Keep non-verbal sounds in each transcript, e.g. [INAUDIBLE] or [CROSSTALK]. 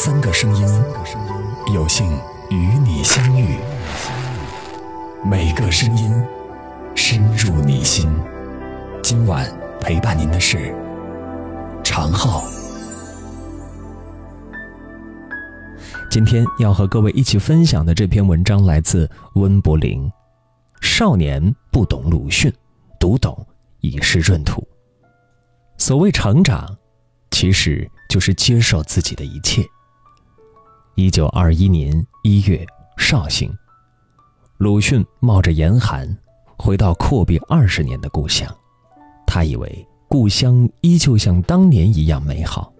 三个声音，有幸与你相遇。每个声音深入你心。今晚陪伴您的是常浩。今天要和各位一起分享的这篇文章来自温柏林。少年不懂鲁迅，读懂已是闰土。所谓成长，其实就是接受自己的一切。一九二一年一月，绍兴，鲁迅冒着严寒回到阔别二十年的故乡。他以为故乡依旧像当年一样美好，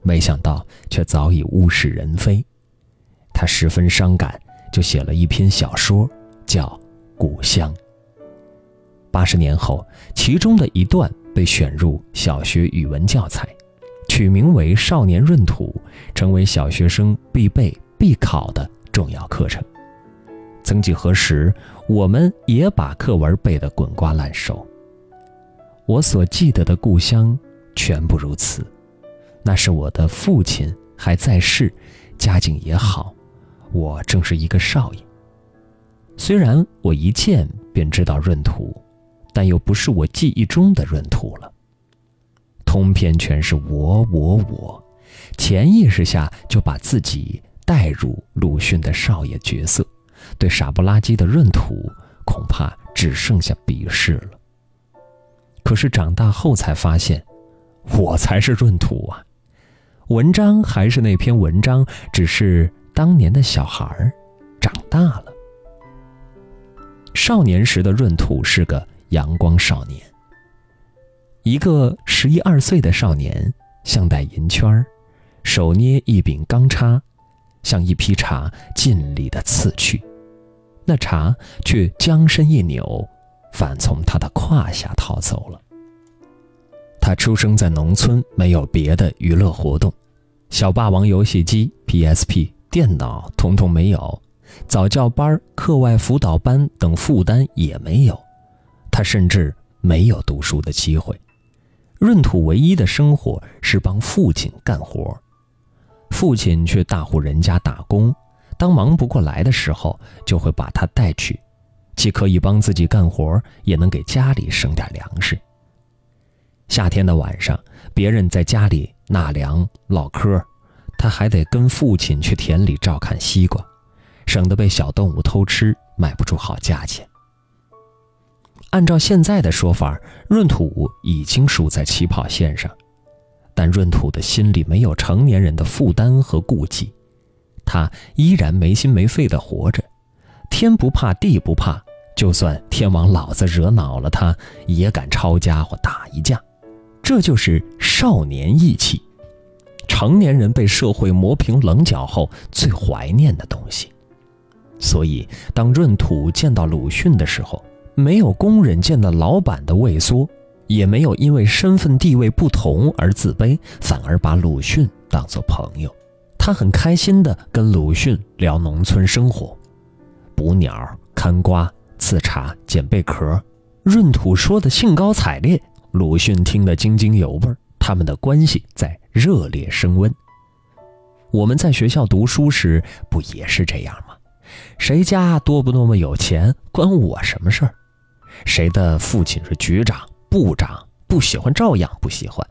没想到却早已物是人非。他十分伤感，就写了一篇小说，叫《故乡》。八十年后，其中的一段被选入小学语文教材。取名为《少年闰土》，成为小学生必备必考的重要课程。曾几何时，我们也把课文背得滚瓜烂熟。我所记得的故乡，全部如此。那是我的父亲还在世，家境也好，我正是一个少爷。虽然我一见便知道闰土，但又不是我记忆中的闰土了。通篇全是我我我，潜意识下就把自己带入鲁迅的少爷角色，对傻不拉几的闰土恐怕只剩下鄙视了。可是长大后才发现，我才是闰土啊！文章还是那篇文章，只是当年的小孩儿长大了。少年时的闰土是个阳光少年。一个十一二岁的少年，项戴银圈儿，手捏一柄钢叉，向一匹茶尽力的刺去，那茶却将身一扭，反从他的胯下逃走了。他出生在农村，没有别的娱乐活动，小霸王游戏机、PSP、电脑统统没有，早教班、课外辅导班等负担也没有，他甚至没有读书的机会。闰土唯一的生活是帮父亲干活，父亲去大户人家打工，当忙不过来的时候，就会把他带去，既可以帮自己干活，也能给家里省点粮食。夏天的晚上，别人在家里纳凉唠嗑，他还得跟父亲去田里照看西瓜，省得被小动物偷吃，卖不出好价钱。按照现在的说法，闰土已经输在起跑线上，但闰土的心里没有成年人的负担和顾忌，他依然没心没肺地活着，天不怕地不怕，就算天王老子惹恼了他，也敢抄家伙打一架，这就是少年义气，成年人被社会磨平棱角后最怀念的东西。所以，当闰土见到鲁迅的时候，没有工人见到老板的畏缩，也没有因为身份地位不同而自卑，反而把鲁迅当作朋友。他很开心地跟鲁迅聊农村生活，捕鸟、看瓜、刺茶、捡贝壳。闰土说的兴高采烈，鲁迅听得津津有味。他们的关系在热烈升温。我们在学校读书时不也是这样吗？谁家多不多么有钱，关我什么事儿？谁的父亲是局长、部长？不喜欢照样不喜欢。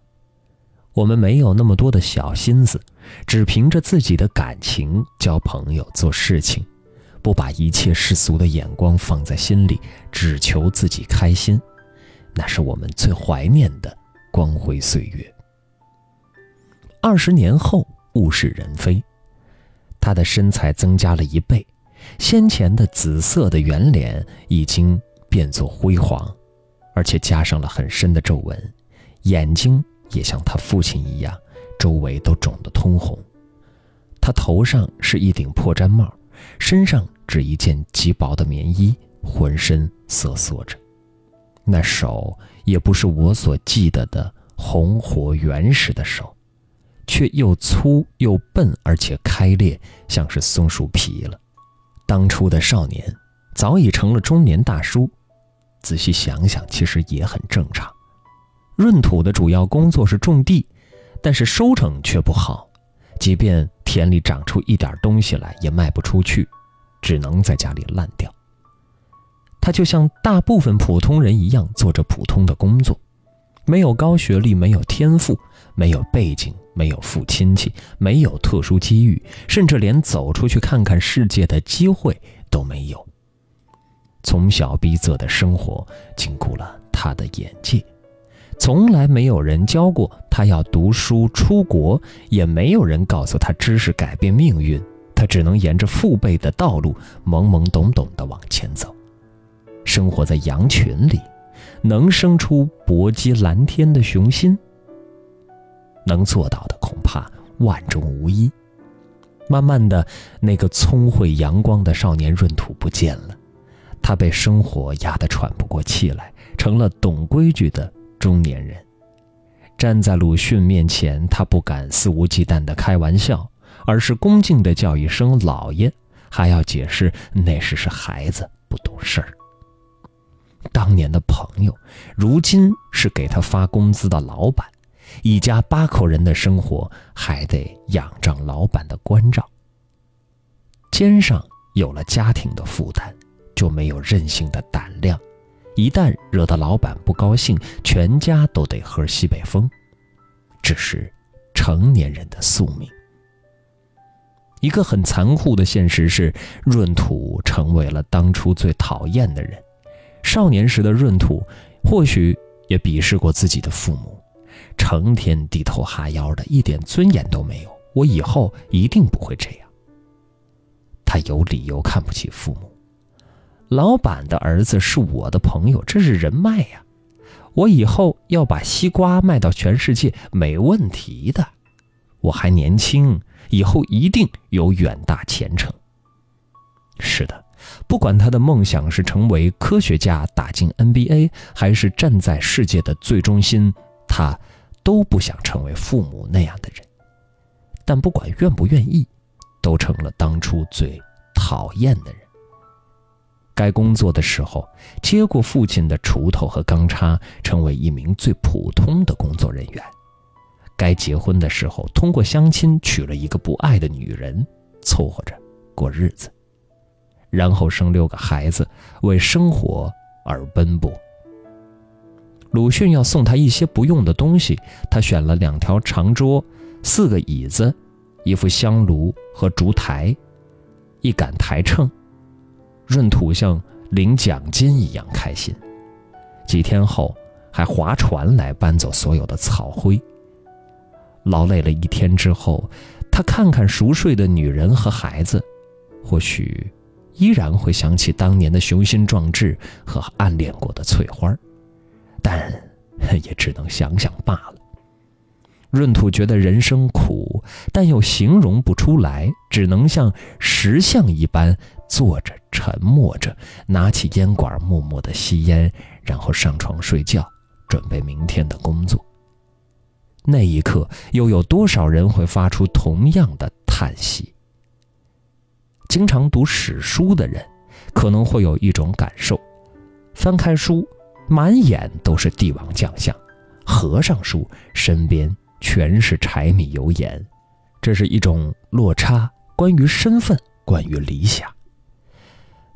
我们没有那么多的小心思，只凭着自己的感情交朋友、做事情，不把一切世俗的眼光放在心里，只求自己开心。那是我们最怀念的光辉岁月。二十年后，物是人非，他的身材增加了一倍，先前的紫色的圆脸已经。变作灰黄，而且加上了很深的皱纹，眼睛也像他父亲一样，周围都肿得通红。他头上是一顶破毡帽，身上只一件极薄的棉衣，浑身瑟缩着。那手也不是我所记得的红活原始的手，却又粗又笨，而且开裂，像是松树皮了。当初的少年，早已成了中年大叔。仔细想想，其实也很正常。闰土的主要工作是种地，但是收成却不好。即便田里长出一点东西来也卖不出去，只能在家里烂掉。他就像大部分普通人一样，做着普通的工作，没有高学历，没有天赋，没有背景，没有富亲戚，没有特殊机遇，甚至连走出去看看世界的机会都没有。从小逼仄的生活禁锢了他的眼界，从来没有人教过他要读书出国，也没有人告诉他知识改变命运，他只能沿着父辈的道路懵懵懂懂地往前走。生活在羊群里，能生出搏击蓝天的雄心？能做到的恐怕万中无一。慢慢的，那个聪慧阳光的少年闰土不见了，他被生活压得喘不过气来，成了懂规矩的中年人。站在鲁迅面前，他不敢肆无忌惮地开玩笑，而是恭敬地叫一声“老爷”，还要解释那时是孩子，不懂事儿。当年的朋友，如今是给他发工资的老板，一家八口人的生活还得仰仗老板的关照。肩上有了家庭的负担，就没有任性的胆量。一旦惹得老板不高兴，全家都得喝西北风。这是成年人的宿命。一个很残酷的现实是，闰土成为了当初最讨厌的人。少年时的闰土，或许也鄙视过自己的父母，成天低头哈腰的，一点尊严都没有。我以后一定不会这样。他有理由看不起父母。老板的儿子是我的朋友，这是人脉呀。我以后要把西瓜卖到全世界，没问题的。我还年轻，以后一定有远大前程。是的。不管他的梦想是成为科学家、打进 NBA，还是站在世界的最中心，他都不想成为父母那样的人。但不管愿不愿意，都成了当初最讨厌的人。该工作的时候，接过父亲的锄头和钢叉，成为一名最普通的工作人员；该结婚的时候，通过相亲娶了一个不爱的女人，凑合着过日子。然后生六个孩子，为生活而奔波。鲁迅要送他一些不用的东西，他选了两条长桌、四个椅子、一副香炉和烛台、一杆台秤。闰土像领奖金一样开心。几天后，还划船来搬走所有的草灰。劳累了一天之后，他看看熟睡的女人和孩子，或许。依然会想起当年的雄心壮志和暗恋过的翠花，但 [LAUGHS] 也只能想想罢了。闰土觉得人生苦，但又形容不出来，只能像石像一般坐着，沉默着，拿起烟管，默默的吸烟，然后上床睡觉，准备明天的工作。那一刻，又有多少人会发出同样的叹息？经常读史书的人，可能会有一种感受：翻开书，满眼都是帝王将相；合上书，身边全是柴米油盐。这是一种落差，关于身份，关于理想。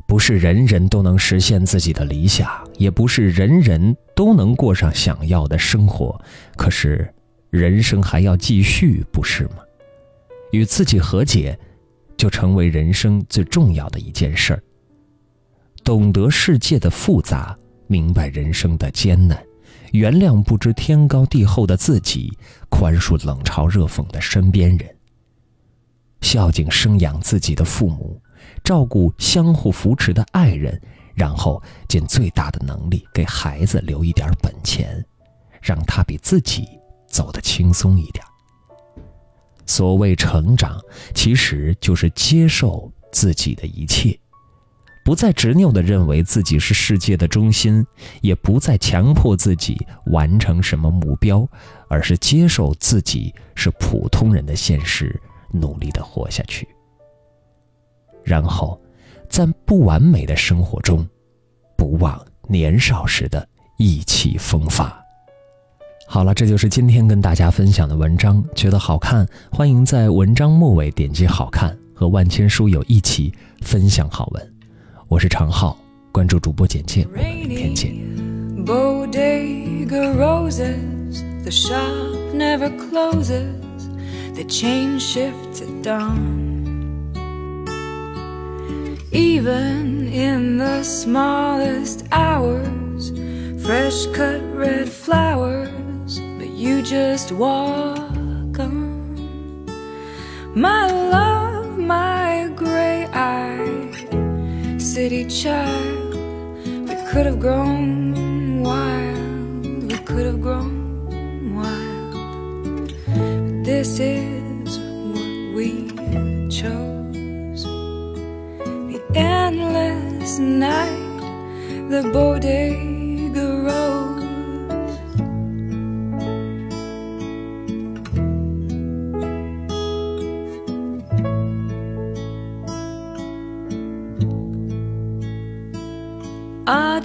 不是人人都能实现自己的理想，也不是人人都能过上想要的生活。可是，人生还要继续，不是吗？与自己和解。就成为人生最重要的一件事儿。懂得世界的复杂，明白人生的艰难，原谅不知天高地厚的自己，宽恕冷嘲热讽的身边人，孝敬生养自己的父母，照顾相互扶持的爱人，然后尽最大的能力给孩子留一点本钱，让他比自己走得轻松一点。所谓成长，其实就是接受自己的一切，不再执拗地认为自己是世界的中心，也不再强迫自己完成什么目标，而是接受自己是普通人的现实，努力地活下去。然后，在不完美的生活中，不忘年少时的意气风发。好了，这就是今天跟大家分享的文章。觉得好看，欢迎在文章末尾点击“好看”，和万千书友一起分享好文。我是常浩，关注主播简介，我们明天见。Bodega roses, the shop never closes, the chain shifts at dawn. Even in the smallest hours, fresh cut red flowers, but you just walk on. My city child, we could have grown wild, we could have grown wild, but this is what we chose the endless night, the bodega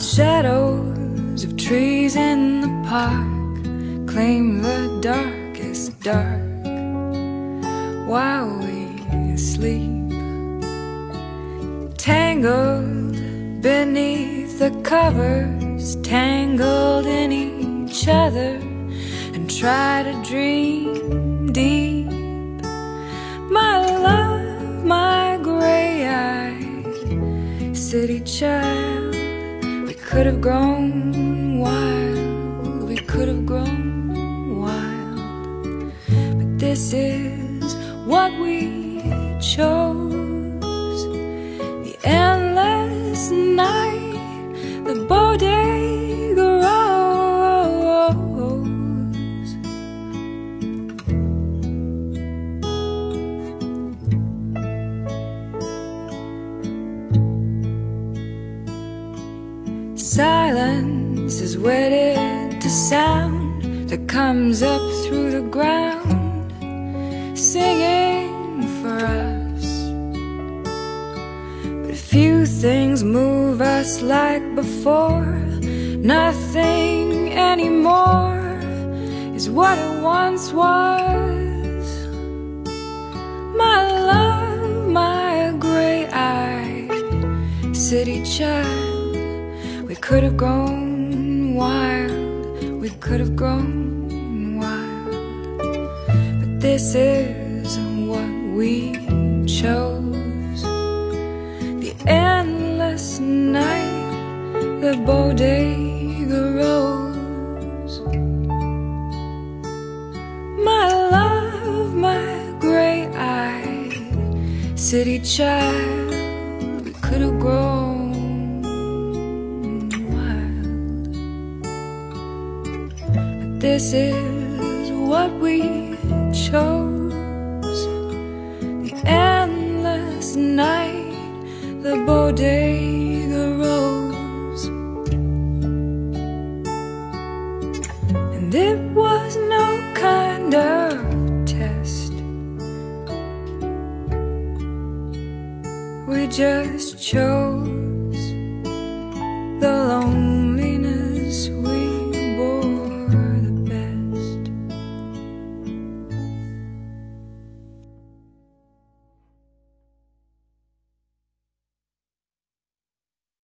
Shadows of trees in the park. Claim the darkest dark while we sleep. Tangled beneath the covers, tangled in each other, and try to dream deep. My love, my gray eyed city child, could have grown wild, we could have grown wild, but this is what we chose. Silence is wedded to sound that comes up through the ground, singing for us. But few things move us like before, nothing anymore is what it once was. My love, my gray eyed city child could have grown wild, we could have grown wild. But this is what we chose the endless night, the bodega rose. My love, my gray eyed city child, we could have grown. This is what we chose. The endless night, the bodega rose. And it was no kind of test. We just chose the lone